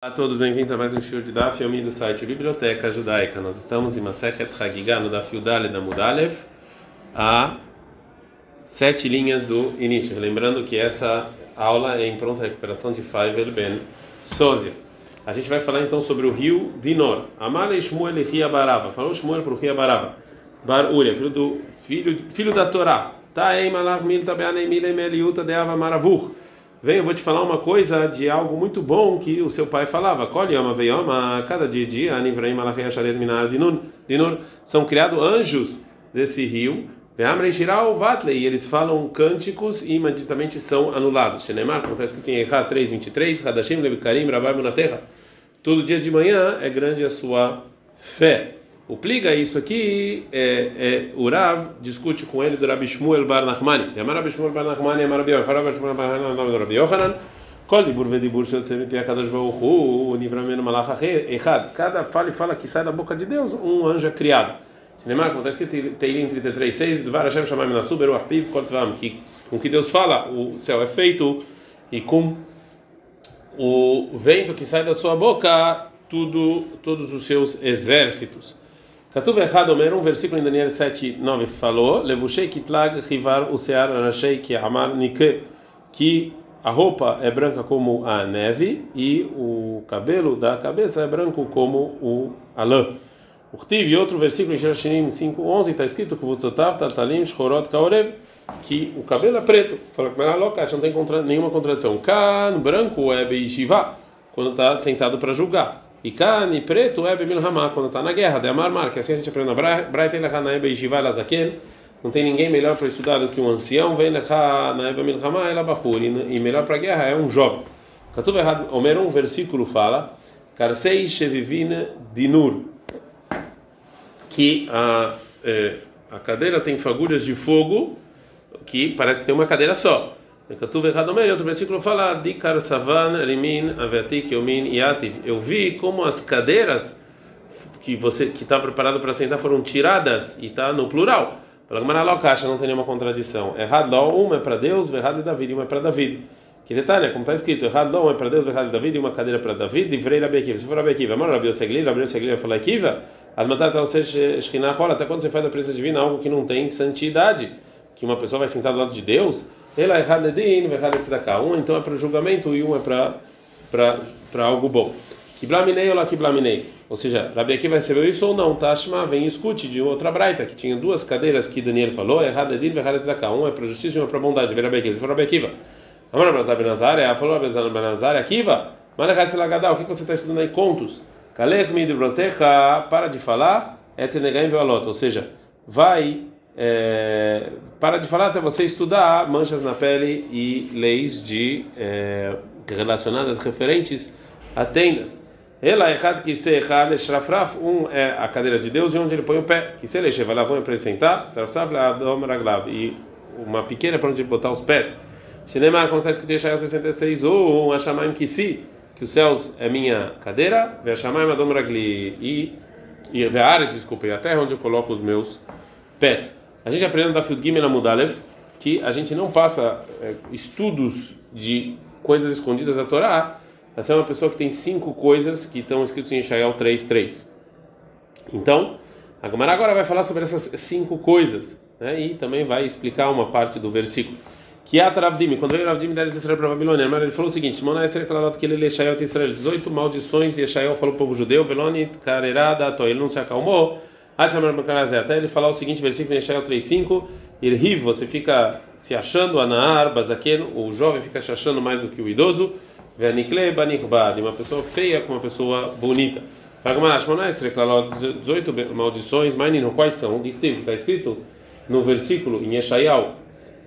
Olá a todos, bem-vindos a mais um show de Daf Yomi do site Biblioteca Judaica. Nós estamos em Masechet Hagigah no Daf Yudale da Mudalev, a sete linhas do início. Lembrando que essa aula é em pronta recuperação de Faivel Ben Sozia. A gente vai falar então sobre o rio Dinor. Amale Shmuel Ria Barava. Falou Shmuel para o Ria Barava. Bar Uria, filho, do, filho, filho da Torá. Taem Malach Milta Beanei Milem Eliuta Deava Maravur. Vem, eu vou te falar uma coisa de algo muito bom que o seu pai falava. Koliama veioma, cada dia e dia, Anivraim Malachei Asharet Minar Dinur, são criados anjos desse rio. Veamrei Shiral Vatley, e eles falam cânticos e imediatamente são anulados. Shenemar, acontece que tem Erra 3:23, Hadashim Levikarim Rabai na terra. Todo dia de manhã é grande a sua fé. O pliga isso aqui é, é o Rav discute com ele do Rabi Shmuel Bar Nachmani. Amar Rabi Shmuel Bar Nachmani, Amar Rabi Yohanan, Rabi Shmuel Bar Nachmani, Rabi Yohanan. Kol dibur vedibur shel tzemi pi akadosh baruch hu, nivramenu malach echad. Cada fala e fala que sai da boca de Deus, um anjo é criado. Cinemar, como está escrito em Teilim 33:6, Dvar Hashem Shamayim Nasu Beru Arpiv Kol Tzvam, que com que Deus fala, o céu é feito e com o vento que sai da sua boca, tudo, todos os seus exércitos. Katuv errado Omer, um versículo em Daniel 7, 9 falou: Levushei kitlag rivar usear anashei ki amar nike, que a roupa é branca como a neve e o cabelo da cabeça é branco como o alã. Urtiv, outro versículo em Shirashinim 5, 11 está escrito: Kvutzotav tatalim shchorot kaorev, que o cabelo é preto. Fala que não tem nenhuma contradição. Kan, branco é beishiva, quando está sentado para julgar. E Kani, preto, é Bemilhamá, quando está na guerra, de Amar Mar, que assim a gente aprende na Braita, ele Hanae Beishiva Lazaken, não tem ninguém melhor para estudar do que um ancião, vem Hanae Bemilhamá, ela Bahur, e melhor para a guerra é um jovem. Catuva errado, Homer, um versículo fala, Dinur, que a, é, a cadeira tem fagulhas de fogo, que parece que tem uma cadeira só. Outro versículo fala de Savan, Rimin, Avetik, Yomin Yativ. Eu vi como as cadeiras que você que está preparado para sentar foram tiradas e está no plural. Pela Gamara caixa não tem nenhuma contradição. Errado uma é para Deus, errado e Davi, uma é para Davi. Que detalhe, como está escrito, errado uma é para Deus, errado e Davi, uma cadeira para Davi, livrei Rabi Akiva. Se for Rabi Akiva, mano, Rabi Osegli, Rabi Osegli vai falar Akiva, as matar até você esquinar até quando você faz a presença divina algo que não tem santidade, que uma pessoa vai sentar do lado de Deus, ela é Hadedin, errado tzedakah. Um então é para julgamento e um é para para algo bom. Kiblaminei ou lá kiblaminei. Ou seja, Rabi Akiva recebeu isso ou não? Tashma vem e escute de outra braita, que tinha duas cadeiras que Daniel falou, é Hadedin, errado tzedakah. Um é para justiça e um é para bondade. Vem Rabi Akiva. Se for Rabi Akiva. Amar Abrazar ela falou Abrazar Benazar, Akiva, Manakat Selagadal, o que você está estudando aí? Contos. Kalech Midibrotecha, para de falar, Etzenegaim Vealot. Ou seja, vai é, para de falar até você estudar manchas na pele e leis de é, relacionadas referentes a tendas. Ela errado que se errado shrafraf um é a cadeira de Deus e onde ele põe o pé. Que se ele lá vão apresentar, srafraf adom raglav e uma pequena para onde botar os pés. Shinemar como está escrito em Isaiah 66 ou um achamaim que se que os céus é minha cadeira, ve achamaim adom ragli e e ve desculpa, e a terra onde eu coloco os meus pés. A gente aprende da Field Gimel Amudalev que a gente não passa é, estudos de coisas escondidas da Torá. Essa é uma pessoa que tem cinco coisas que estão escritas em Ishael 3.3. Então, a Gamara agora vai falar sobre essas cinco coisas né, e também vai explicar uma parte do versículo. Que a Ravdim, quando veio Ravdim da Israel para a Babilônia, ele falou o seguinte: Mona Klalat que ele Israel, 18 maldições e Ishael falou para o povo judeu, Veloni Karerada, ele não se acalmou. Até ele falar o seguinte versículo em Yeshayahu 3:5, Irhiv, você fica se achando, Anaar, Bazaken, o jovem fica se achando mais do que o idoso, Venikle Banichbad, uma pessoa feia com uma pessoa bonita. Fagmanash Monaestre, 18 maldições, Mainino, quais são? Está escrito no versículo em Yeshayahu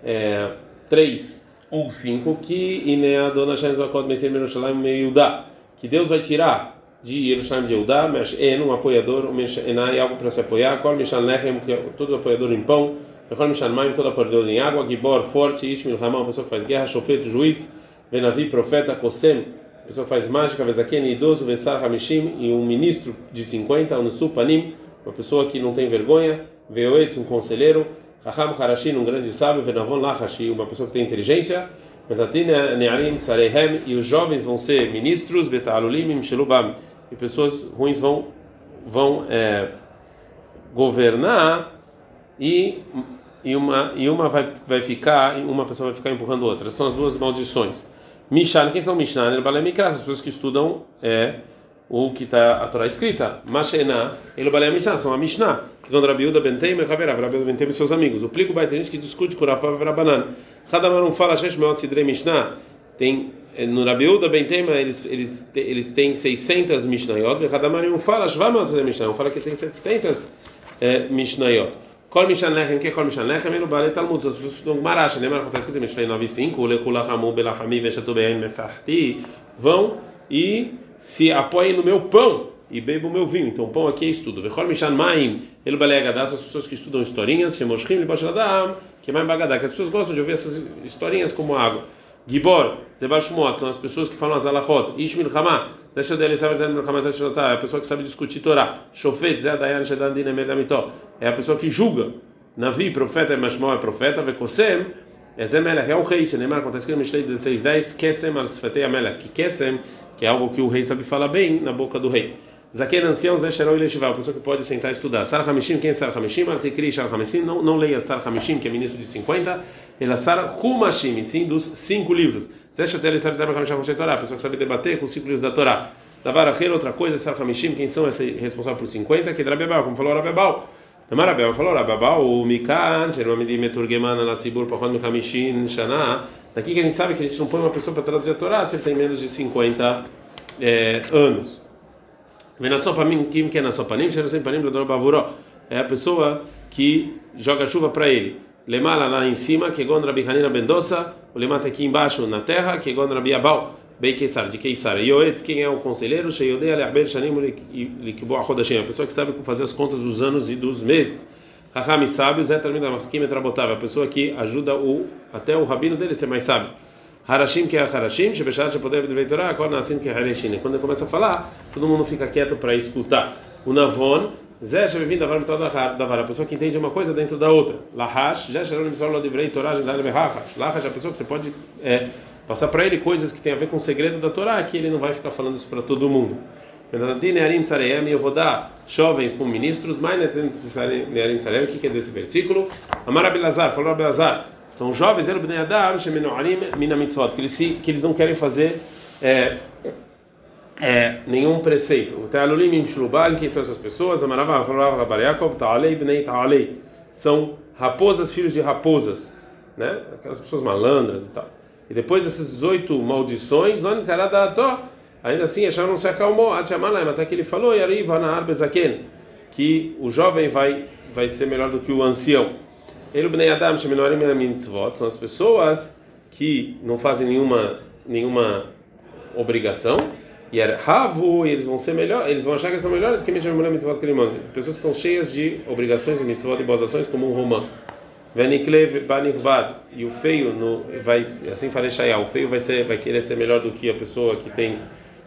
é, 3, 1, 5, que Ineadona Shem Zvakot Mesir Merushalayim que Deus vai tirar de Yerushalayim de Eudá, Meshen, um apoiador, um Meshenai, algo para se apoiar, Kol Mishan Lechem, todo apoiador em pão, Kol Mishan Maim, todo apoiador em água, Gibor, forte, Ishmil Ramah, uma pessoa que faz guerra, Shofet, juiz, Venavi, profeta, Kosem, pessoa que faz mágica, Vezaken, idoso, Vesar, Hamishim, e um ministro de 50, Unusu, Panim, uma pessoa que não tem vergonha, Veoetz, um conselheiro, Raham Harashin, um grande sábio, Venavon Lahashi, uma pessoa que tem inteligência, E os jovens vão ser ministros, e pessoas ruins vão, vão é, governar e, e uma, e uma vai, vai ficar, uma pessoa vai ficar empurrando outra. São as duas maldições. Mishan, quem são Mishan? As pessoas que estudam é, o que está a Torá escrita. Mashena, Mishnah, são a Mishnah. Que quando Rabiuda Bentem e Raberav, Rabiuda Bentem e seus amigos. O plico vai ter gente que discute com Rafa Rabanan. Radamar não fala Shesh Meot Sidrei Mishnah. Tem no Rabiuda Bentem eles eles eles têm 600 Mishnayot. Fala Shva Meot Sidrei Mishnah. Não fala que tem 700 é, Mishnayot. Kol Mishan Lechem, que é Kol Mishan Lechem, ele balé Talmud. As pessoas estudam Marash, lembra que está escrito em Mishnah 9.5, o Lekulahamu Belahami Veshatu Be'en Mesahti, vão e se apoiem no meu pão e bebam o meu vinho. Então, pão aqui é estudo. Vechol Mishan Maim, ele balegadá, as pessoas que estudam historinhas, Shemoshim, Liboshadam, que mais bagadá, que as pessoas gostam de ouvir essas historinhas como água. Gibor, Zebal Shumot, são as pessoas que falam as alachot. Ishmil Hamá, deixa dele saber dentro do Hamá, é a pessoa que sabe discutir Torá. Shofet, Zé Dayan, Shedan Din, Emedamitó, é a pessoa que julga. Navi, profeta, Mashmó é profeta, Vekosem, é Zé Melech, é o rei, Neymar, acontece que no Mishlei 16:10, Kesem al Sfetei Amelech, que Kesem que é algo que o rei sabe falar bem na boca do rei. Zaken ancião, Zé Sheroi Leshival, pessoa que pode sentar e estudar. Sar Hamishim, quem é Sar Hamishim? Artikri Shar Hamishim, não, não leia Sar Hamishim, que é ministro de 50, ele é Sar Humashim, sim, dos cinco livros. Zé Shatel Sar Tabak Hamishim Moshe Torá, pessoa que sabe debater com os cinco livros da Torá. Davar Achel, outra coisa, Sar Hamishim, quem são esse responsável por 50? Que Drabebal, como falou Rabebal. Tamar Rabebal falou Rabebal, o Mikan, Shermamidi Meturgeman, Natzibur, Pachon Hamishim, Shana. Daqui que a gente sabe que a gente não põe uma pessoa para traduzir a Torá se ele tem menos de 50 é, anos. É a pessoa que joga chuva para ele. Lemala lá em cima, que Gondra Bihanina Bendosa, o Lemata aqui embaixo na terra, que Gondra Biabal, Bem Keisar, de Keisar. Yoetz, quem é o conselheiro? Sheyodei Aleaber Shanim Likbo Ahodashim, a pessoa que sabe fazer as contas dos anos e dos meses. Rahami sábios é Talmid Amakim Etrabotável, a pessoa que ajuda o, até o rabino dele ser mais sábio. Harashim que é Harashim, Shebeshat Shepodev de Veitorá, quando Nassim que é Harashim. Quando ele começa a falar, todo mundo fica quieto para escutar. O Navon, Zé Shebevim da Vara, a pessoa que entende uma coisa dentro da outra. Lahash, Zé Sheronim Solo de Veitorá, Jendale Behachash. Lahash é a pessoa que você pode é, passar para ele coisas que tem a ver com o segredo da Torá, que ele não vai ficar falando isso para todo mundo. Eu vou dar jovens como ministros, mas o que quer dizer esse versículo? Amar Abelazar, falou Abelazar. São jovens, que eles, que eles não querem fazer é, é, nenhum preceito. O Tealulim Shluban, quem são essas pessoas? Amarava, falava Rabariakov, Taalei, Bnei Taalei. São raposas, filhos de raposas, né? Aquelas pessoas malandras e tal. E depois dessas 18 maldições, ainda assim, Eshar não se acalmou, até que ele falou, que o jovem vai, vai ser melhor do que o ancião. Ele bnei adam sheminorim mitzvot são as pessoas que não fazem nenhuma nenhuma obrigação e ravu eles vão ser melhor eles vão achar que são melhores que mesmo mitzvot que pessoas que estão cheias de obrigações e mitzvot e boas ações como um romã. Veniklev banirbad e o feio no vai assim farei o feio vai ser vai querer ser melhor do que a pessoa que tem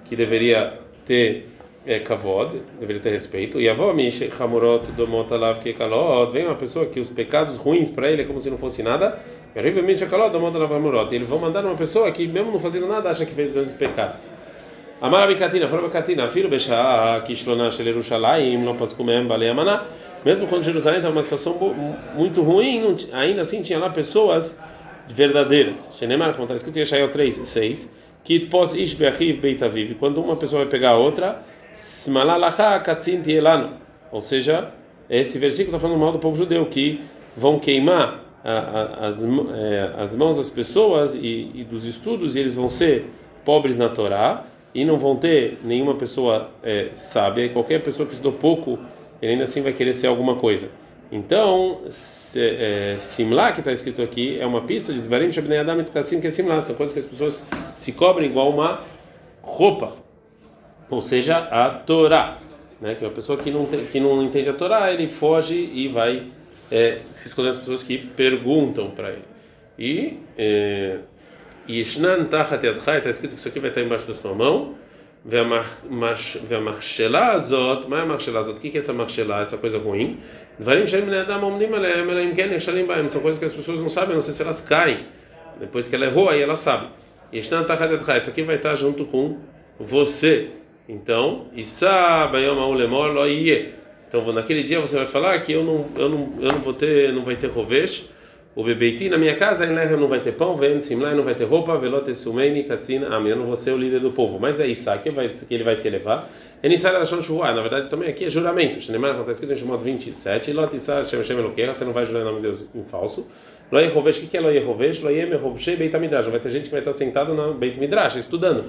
que deveria ter é, kavod, deveria ter respeito. E avó mish hamurot domot alav que kalot, vem uma pessoa que os pecados ruins para ele é como se não fosse nada. E kalot domot alav hamurot. Eles vão mandar uma pessoa que mesmo não fazendo nada acha que fez grandes pecados. Amar Abikatina, fala Abikatina, filho Bechá, Kishlona Shel Yerushalayim, não posso comer Balei Amaná. Mesmo quando Jerusalém estava numa situação muito ruim, ainda assim tinha lá pessoas verdadeiras. Shenemar, como está escrito em Yeshayahu 3, 6, Kit pos ish beachiv beitaviv. Quando uma pessoa vai pegar a outra. Ou seja, esse versículo está falando mal do povo judeu, que vão queimar as, é, as mãos das pessoas e, e, dos estudos, e eles vão ser pobres na Torá, e não vão ter nenhuma pessoa é, sábia, e qualquer pessoa que estudou pouco, ele ainda assim vai querer ser alguma coisa. Então, se, é, Simlá, que está escrito aqui, é uma pista de Dvarim Shabnei Adam que é Simlá, são coisas que as pessoas se cobrem igual uma roupa ou seja, a Torá. Né? Que é uma pessoa que não, tem, que não entende a Torá, ele foge e vai é, se esconder às pessoas que perguntam para ele. E é, e shnan Tachat Yadchai, está escrito que isso aqui vai estar embaixo da sua mão. Ve'amarchelazot, mas a marchelazot, o que é essa marchelá, essa coisa ruim? Dvarim shem ne'adam omnim aleim aleim ken yeshalim baem, são coisas que as pessoas não sabem, não sei se elas caem. Depois que ela errou, aí ela sabe. Tachat isso aqui vai estar junto com você. Então, então naquele dia você vai falar que eu não, eu não, eu não vou ter, não vai ter rovesh, o bebeiti na minha casa, em não vai ter pão, vem simlai não vai ter roupa, velote sumeni katzina, ah, eu não vou ser o líder do povo. Mas é isso que vai que ele vai se elevar. Enisar Lashon Shuhua, na verdade também aqui é juramento. Shneimar, está escrito em Shemot 27, Lot Isar Shem você não vai jurar em nome de Deus em falso. Lo Yehovesh, o que é Lo Yehovesh? Lo Yem Yehovshei Beit HaMidrash. Vai ter gente que vai estar sentado na Beit Midrash, estudando.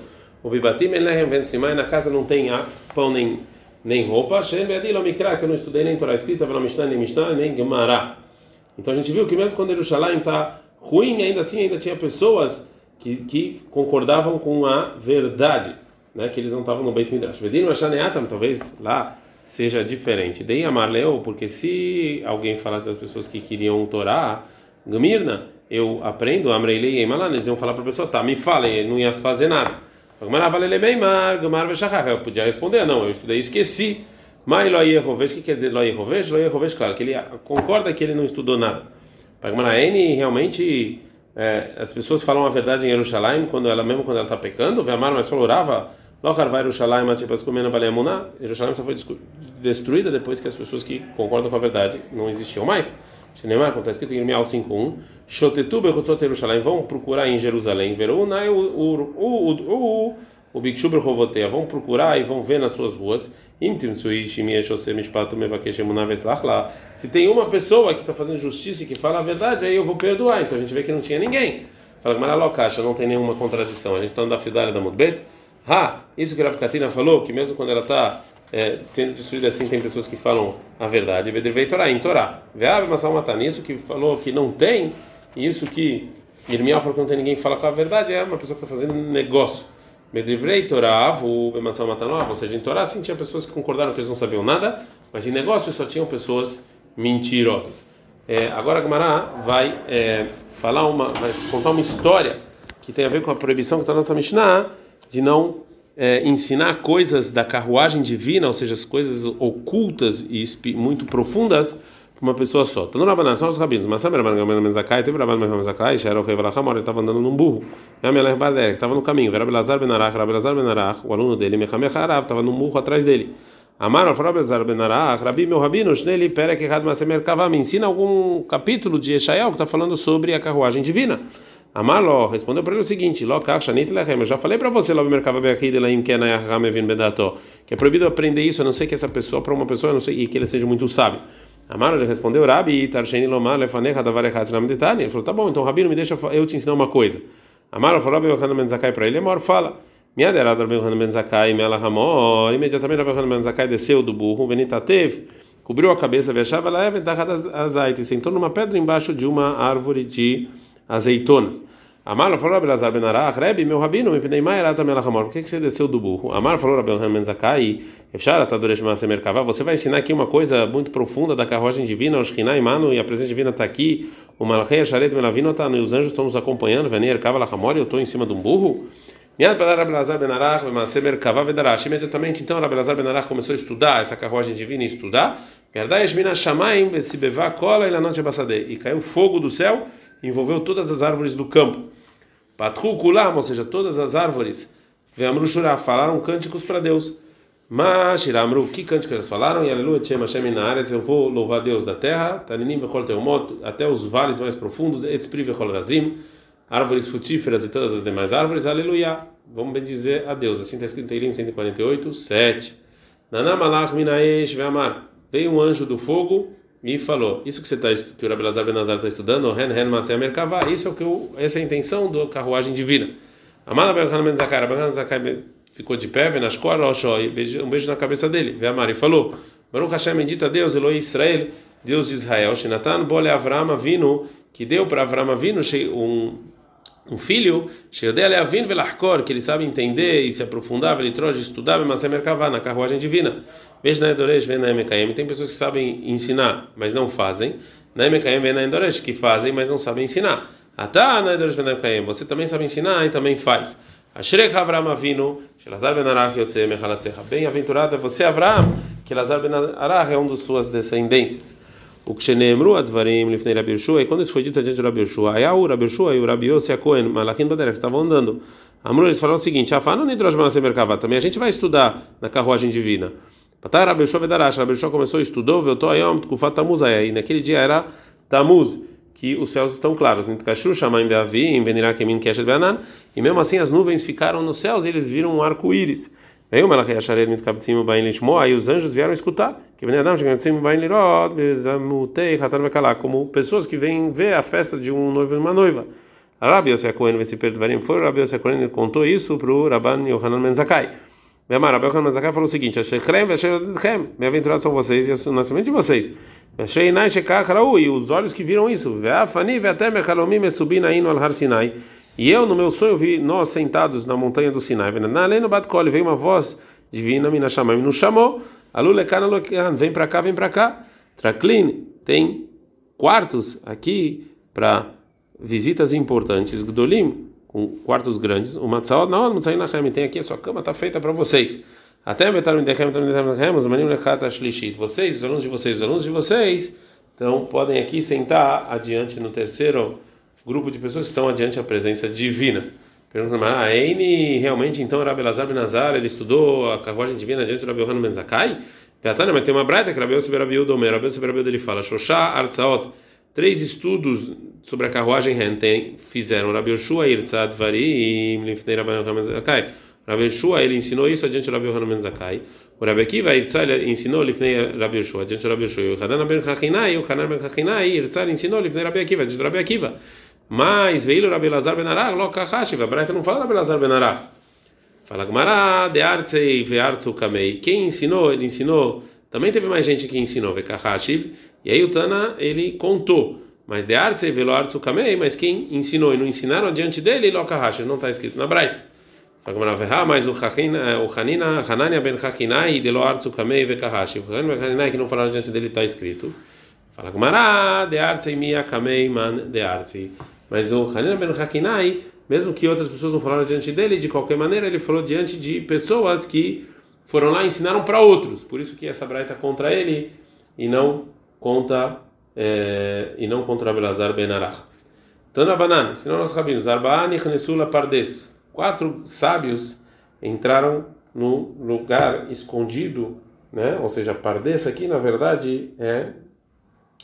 O Bibatim Elehem Vensimai, na casa não tem pão nem, nem roupa. Shem Beadi Lo Mikra, que eu não estudei nem Torá escrita, Velo Mishnah, nem Mishnah, nem Gemara. Então a gente viu que mesmo quando Jerusalém está ruim, ainda assim ainda tinha pessoas que, que concordavam com a verdade, né? Que eles não estavam no Beit Midrash. Vedim Mashaneatam, talvez lá seja diferente. Dei amar leu, porque se alguém falasse das pessoas que queriam Torá, Gmirna, eu aprendo, Amreilei e Malan, eles iam falar para a pessoa, tá, me falem, não ia fazer nada. Eu podia responder, não, eu estudei esqueci. Mas lo Yehovesh, o que quer dizer lo Yehovesh? Lo Yehovesh, claro, que ele concorda que ele não estudou nada. Pagmanaene, realmente, é, as pessoas falam a verdade em Jerusalém, quando ela, mesmo quando ela está pecando, Vemar, mas falou, Rava, Lochar vai Jerusalém, tipo, comendo Baleamuná, Jerusalém só foi destruída depois que as pessoas que concordam com a verdade não existiam mais. Shenemar, como está escrito em Irmial 5.1, Shotetu bechutzot Jerusalém, vão procurar em Jerusalém, Verunai, o, o, Bikshuber Rovotea, vão procurar e vão ver nas suas ruas, se tem uma pessoa que está fazendo justiça e que fala a verdade, aí eu vou perdoar. Então a gente vê que não tinha ninguém. Fala que Maralocacha não tem nenhuma contradição. A gente está andando da da Mudbet. Ha, isso que a Katina falou, que mesmo quando ela está é, sendo destruída assim, tem pessoas que falam a verdade. Vedrevei Torá, em Torá. Veabe Masal Matan, isso que falou que não tem, isso que Irmial falou que não tem ninguém que fala com a verdade, é uma pessoa que está fazendo negócio. Medrivrei Torá, o Bemassal Matanov, ou seja, em Torá sim tinha pessoas que concordaram que eles não sabiam nada, mas em negócio só tinham pessoas mentirosas. É, agora a Gamara vai é, falar uma, vai contar uma história que tem a ver com a proibição que está na nossa Mishnah de não é, ensinar coisas da carruagem divina, ou seja, as coisas ocultas e muito profundas uma pessoa só. Então, Rabanan, são os rabinos. Mas sabe, Rabanan Gamel Menzakai, teve Rabanan Gamel Menzakai, Shara o Rei Valachamor, ele estava andando num burro. E a Melech Bader, que estava no caminho. Era Belazar Benarach, era Belazar Benarach, o aluno dele, Mechamech Arav, estava num burro atrás dele. Amar al Belazar Benarach, Rabi, meu rabino, Shneli, Perek Echad Masemer Kavam, ensina algum capítulo de Eshael que está falando sobre a carruagem divina. Amarlo respondeu para ele o seguinte: Eu já falei para você, que é proibido aprender isso, a não ser que essa pessoa, para uma pessoa, a não sei, e que ele seja muito sábio. Amaro ele respondeu: Rabi, Tarsheni Lomar, Lefanecha, Davarechat, Nam Detani. Ele falou: Tá bom, então, Rabino, me deixa eu te ensinar uma coisa. Amaro falou: Rabi Yohanan Ben para ele. Amor fala. Miaderado Rabi Yohanan Ben Zakai, Ramor. Imediatamente Rabi Yohanan Ben desceu do burro, Venitatev, cobriu a cabeça, vexava lá, Azaite, e sentou numa pedra embaixo de uma árvore de azeitonas. Amar falou Rabi Lazar Ben Arach, Rebi, meu rabino, me mais era também Por que você desceu do burro? Amar falou Ben Zakai, Efshar Atadoresh Maasemer Kavá, você vai ensinar aqui uma coisa muito profunda da carruagem divina, o Shekhinah Mano, e a presença divina está aqui, o Malachei Sharet Melavino está, e os anjos estão nos acompanhando, Venier Kava Lachamor, eu estou em cima de um burro. Miad para Rabi Lazar Ben Arach, Maasemer Kavá. Imediatamente, então, Rabi Lazar Ben Arach começou a estudar essa carruagem divina e estudar. E caiu fogo do céu envolveu todas as árvores do campo. Patru Kulam, ou seja, todas as árvores, Veamru Shurah, falaram cânticos para Deus. Mas, Amru, que cântico eles falaram? E aleluia, Tchem Hashem Inaretz, eu vou louvar Deus da terra, Taninim Vechol Teumot, até os vales mais profundos, Etzpri Vechol Razim, árvores frutíferas e todas as demais árvores, aleluia. Vamos bendizer a Deus. Assim está escrito em Teirim 148, 7. Nanamalach Minaesh Veamar, veio um anjo do fogo e falou: Isso que você está que o Benazar está estudando, Ren Ren Masé Merkavá, isso é o que eu, essa é a intenção da carruagem divina. Amada Ben Zakar, Belchan Zakar ficou de pé, nas costas, um beijo na cabeça dele. Vê a Mari falou: Baruch Hashem, bendito a Deus, Eloi Israel, Deus de Israel, Shinatan Bole Avram Avinu, que deu para Avram Avinu um um filho, que ele sabe entender e se aprofundar, ele troja estudar, mas é na carruagem divina. Veja na Edoresh, vem na MKM. Tem pessoas que sabem ensinar, mas não fazem. Na MKM vem na Edoresh, que fazem, mas não sabem ensinar. Atá na Edoresh vem na MKM. Você também sabe ensinar e também faz. Ashrek Avram Avinu, Shelazar ben Arach Yotze Mechalatzecha. Bem-aventurado é você, Avram, que Lazar ben Arach é um dos suas descendências. O que Shenemru Advarim Lifnei Rabi Yoshua, e quando isso foi dito diante de Rabi Yoshua, Ayahu, Rabi Yoshua e o Rabi Yossi a Cohen, Malachim Baderek, estavam andando. Amru, eles falaram o seguinte: Afano Nidrosh Manasem Merkava, também a gente vai estudar na carruagem divina. Patar Rabi Yoshua Vedarash, Rabi Yoshua começou, estudou, voltou Ayom, Tkufat Tamuz, aí naquele dia era Tamuz, que os céus estão claros. Nitkashru Shamaim Beavim, Benirá Kemin Keshet Beanan, e mesmo assim as nuvens ficaram nos céus e eles viram um arco-íris. Veio Melachei Asharet Mitkabtzim Bain Lishmo, aí os anjos vieram escutar. Que Ben Adam Shekatzim Bain Lirod, Bezamutei Hatan Vekalá, como pessoas que vêm ver a festa de um noivo e uma noiva. Rabi Yosef Cohen Vesi Perdvarim foi, Rabi Yosef Cohen contou isso para o Rabban Yohanan Menzakai. Vemar, Rabi Yohanan Menzakai falou o seguinte: Shechrem Veshechem, bem-aventurados são vocês e o nascimento de vocês. Vesheinai Shekach Rau, e os olhos que viram isso. Veafani Veatem Echalomim Esubina Inu Al Har Sinai. E eu, no meu sonho, vi nós sentados na montanha do Sinai. Além no Batkol, veio uma voz divina, me chamou, nos chamou. Alulekana, vem para cá, vem para cá. Traklin, tem quartos aqui para visitas importantes. Gdolim, com quartos grandes. O Matzaot, não, não sai na tem aqui, a sua cama está feita para vocês. Até metar os manim Vocês, os alunos de vocês, os alunos de vocês, então podem aqui sentar adiante no terceiro grupo de pessoas que estão adiante a presença divina. Pergunta, mas ah, Eine realmente então era Belazar Benazar, ele estudou a carruagem divina adiante do Rabi Yohanan Ben Zakai? mas tem uma braita que Rabi Yosef Rabi Udomer, Rabi Yosef Rabi ele fala, Shoshá Artsaot, três estudos sobre a carruagem Renten fizeram Rabi Yoshua Irtzad Varim, Lifnei Rabi Yohanan Ben Zakai. Rabi Yoshua, ele ensinou isso adiante do Rabi Yohanan Ben Zakai. O Rabi Akiva Irtzad ensinou Lifnei Rabi Yoshua, adiante do Rabi Yoshua. O Hanan Ben Chachinai, o Hanan Ben Chachinai, Irtzad ensinou Lifnei Rabi Akiva, adiante do Rabi Akiva. Mas veio Rabi Lazar Ben Arach, Lokahashi, a Braita não fala Rabi Lazar Ben Arach. Fala Gmará, de Artsei Veartsu Kamei. Quem ensinou, ele ensinou. Também teve mais gente que ensinou, Vekahashi. E aí o Tana, ele contou. Mas de Artsei Velo Artsu Kamei, mas quem ensinou e não ensinaram adiante dele, Lokahashi, não está escrito na Braita. Fala Gmará, Veha, mas o Hanina, Hanania Ben Hakinai, de Lo Artsu Kamei Vekahashi. O Hanina Ben Hakinai que não falaram adiante dele está escrito. Fala Gmará, de Artsei Mia Kamei Man de Artsei. Mas o Hanina ben Hakinai, mesmo que outras pessoas não falaram diante dele, de qualquer maneira ele falou diante de pessoas que foram lá e ensinaram para outros. Por isso que essa braita contra ele e não contra é, e não contra Abelazar ben Arach. Tanabanan, ensinou nossos rabinos, Arba'an Ichnesula Pardes. Quatro sábios entraram no lugar escondido, né? Ou seja, Pardes aqui na verdade é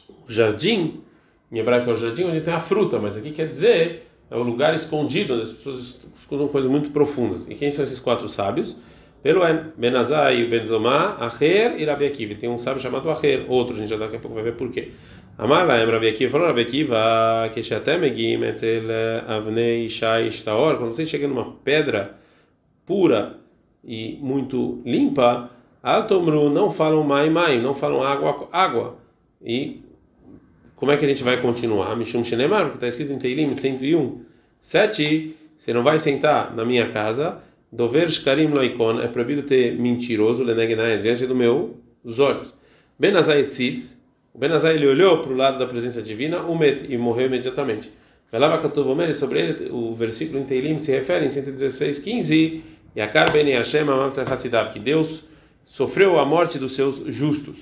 o jardim em hebraico é o jardim onde tem a fruta, mas aqui quer dizer é o lugar escondido onde as pessoas escutam coisas muito profundas. E quem são esses quatro sábios? Peruen, Benazai, Benzomá, Acher e Rabi Akiva. Tem um sábio chamado Acher, outro, a gente já daqui a pouco vai ver por quê. Amar é Rabi Akiva, falou Rabi Akiva, que Shatemegim, Etzel, Avnei, Shai, Shtaor, quando você chega numa pedra pura e muito limpa, Altomru, não falam mai mai, não falam água, água. E como é que a gente vai continuar? Mishum Shenemar, que está escrito em Teilim 101, 7, você não vai sentar na minha casa, Dover Shkarim Loikon, é proibido ter mentiroso, Lenegnai, diante dos meus olhos. Benazai Tzitz, o Benazai ele olhou para o lado da presença divina, Umet, e morreu imediatamente. Velava Katuvomer, sobre ele, o versículo em Teilim se refere em 116, 15, Yakar Ben Hashem Amav Hassidav, que Deus sofreu a morte dos seus justos.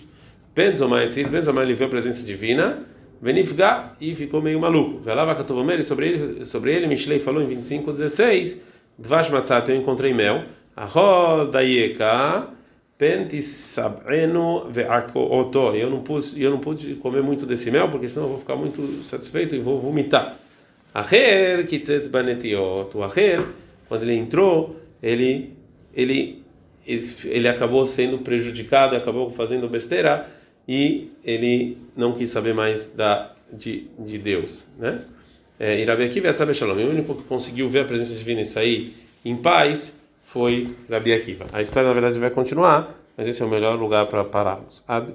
Benzomai Tzitz, Benzomai ele viu a presença divina, Venifga e ficou meio maluco. Velava Katovomer sobre ele, sobre ele, Mishlei falou em 25, 16, Dvash Matzat, eu encontrei mel, Ahol Dayeka, Pentisabenu Ve'akoto. Eu não pude, eu não pude comer muito desse mel, porque senão eu vou ficar muito satisfeito e vou vomitar. Aher Kitzetz Banetiot. O Aher, quando ele entrou, ele, ele, ele, ele acabou sendo prejudicado, acabou fazendo besteira e ele não quis saber mais da de, de Deus, né? É, Rabi Akiva Shalom, o único que conseguiu ver a presença divina e sair em paz foi Rabi Akiva. A história na verdade vai continuar, mas esse é o melhor lugar para pararmos. Ad